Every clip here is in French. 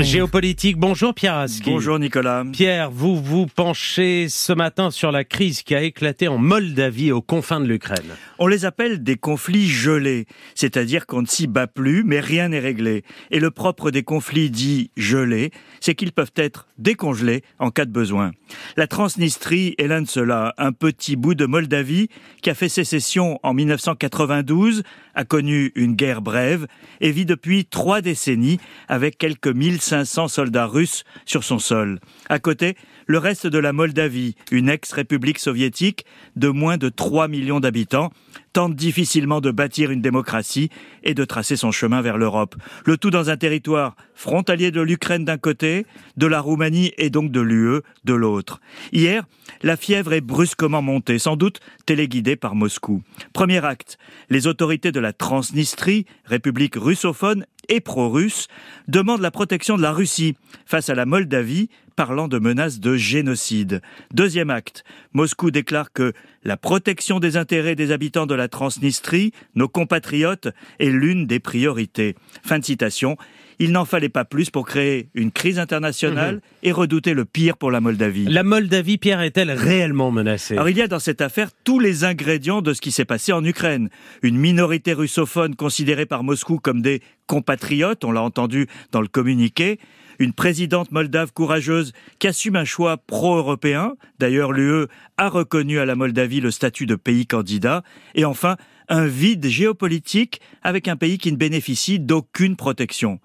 Géopolitique, bonjour Pierre Aski. Bonjour Nicolas. Pierre, vous vous penchez ce matin sur la crise qui a éclaté en Moldavie aux confins de l'Ukraine. On les appelle des conflits gelés, c'est-à-dire qu'on ne s'y bat plus mais rien n'est réglé. Et le propre des conflits dits gelés, c'est qu'ils peuvent être décongelés en cas de besoin. La Transnistrie est l'un de ceux-là, un petit bout de Moldavie qui a fait sécession en 1992, a connu une guerre brève et vit depuis trois décennies avec quelques 1500 soldats russes sur son sol. À côté, le reste de la Moldavie, une ex-république soviétique de moins de 3 millions d'habitants, tente difficilement de bâtir une démocratie et de tracer son chemin vers l'Europe. Le tout dans un territoire frontalier de l'Ukraine d'un côté, de la Roumanie et donc de l'UE de l'autre. Hier, la fièvre est brusquement montée, sans doute téléguidée par Moscou. Premier acte, les autorités de la Transnistrie, république russophone et pro-russe, demandent la protection de la Russie. Face à la Moldavie, parlant de menaces de génocide. Deuxième acte, Moscou déclare que la protection des intérêts des habitants de la Transnistrie, nos compatriotes, est l'une des priorités. Fin de citation. Il n'en fallait pas plus pour créer une crise internationale mhm. et redouter le pire pour la Moldavie. La Moldavie, Pierre, est-elle réellement menacée? Alors il y a dans cette affaire tous les ingrédients de ce qui s'est passé en Ukraine. Une minorité russophone considérée par Moscou comme des compatriotes, on l'a entendu dans le communiqué, une présidente moldave courageuse qui assume un choix pro-européen. D'ailleurs, l'UE a reconnu à la Moldavie le statut de pays candidat. Et enfin, un vide géopolitique avec un pays qui ne bénéficie d'aucune protection.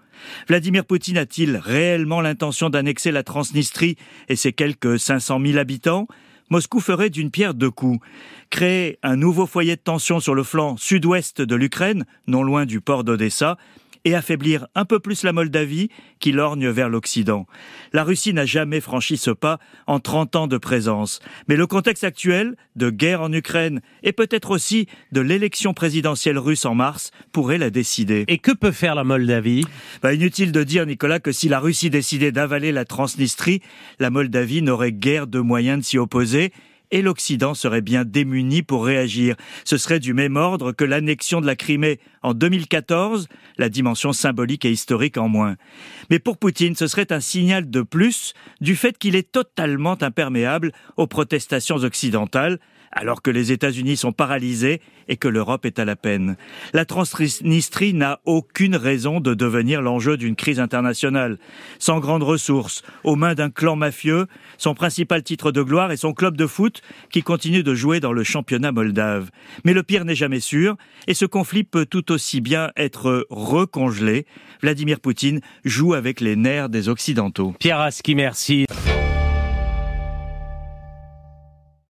Vladimir Poutine a-t-il réellement l'intention d'annexer la Transnistrie et ses quelques 500 000 habitants? Moscou ferait d'une pierre deux coups. Créer un nouveau foyer de tension sur le flanc sud-ouest de l'Ukraine, non loin du port d'Odessa, et affaiblir un peu plus la Moldavie qui lorgne vers l'Occident. La Russie n'a jamais franchi ce pas en 30 ans de présence. Mais le contexte actuel, de guerre en Ukraine et peut-être aussi de l'élection présidentielle russe en mars, pourrait la décider. Et que peut faire la Moldavie? Bah, Inutile de dire, Nicolas, que si la Russie décidait d'avaler la Transnistrie, la Moldavie n'aurait guère de moyens de s'y opposer et l'Occident serait bien démuni pour réagir. Ce serait du même ordre que l'annexion de la Crimée en 2014, la dimension symbolique et historique en moins. Mais pour Poutine, ce serait un signal de plus du fait qu'il est totalement imperméable aux protestations occidentales, alors que les États-Unis sont paralysés et que l'Europe est à la peine. La Transnistrie n'a aucune raison de devenir l'enjeu d'une crise internationale. Sans grandes ressources, aux mains d'un clan mafieux, son principal titre de gloire est son club de foot qui continue de jouer dans le championnat moldave. Mais le pire n'est jamais sûr et ce conflit peut tout aussi bien être recongelé. Vladimir Poutine joue avec les nerfs des Occidentaux. Pierre Aski, merci.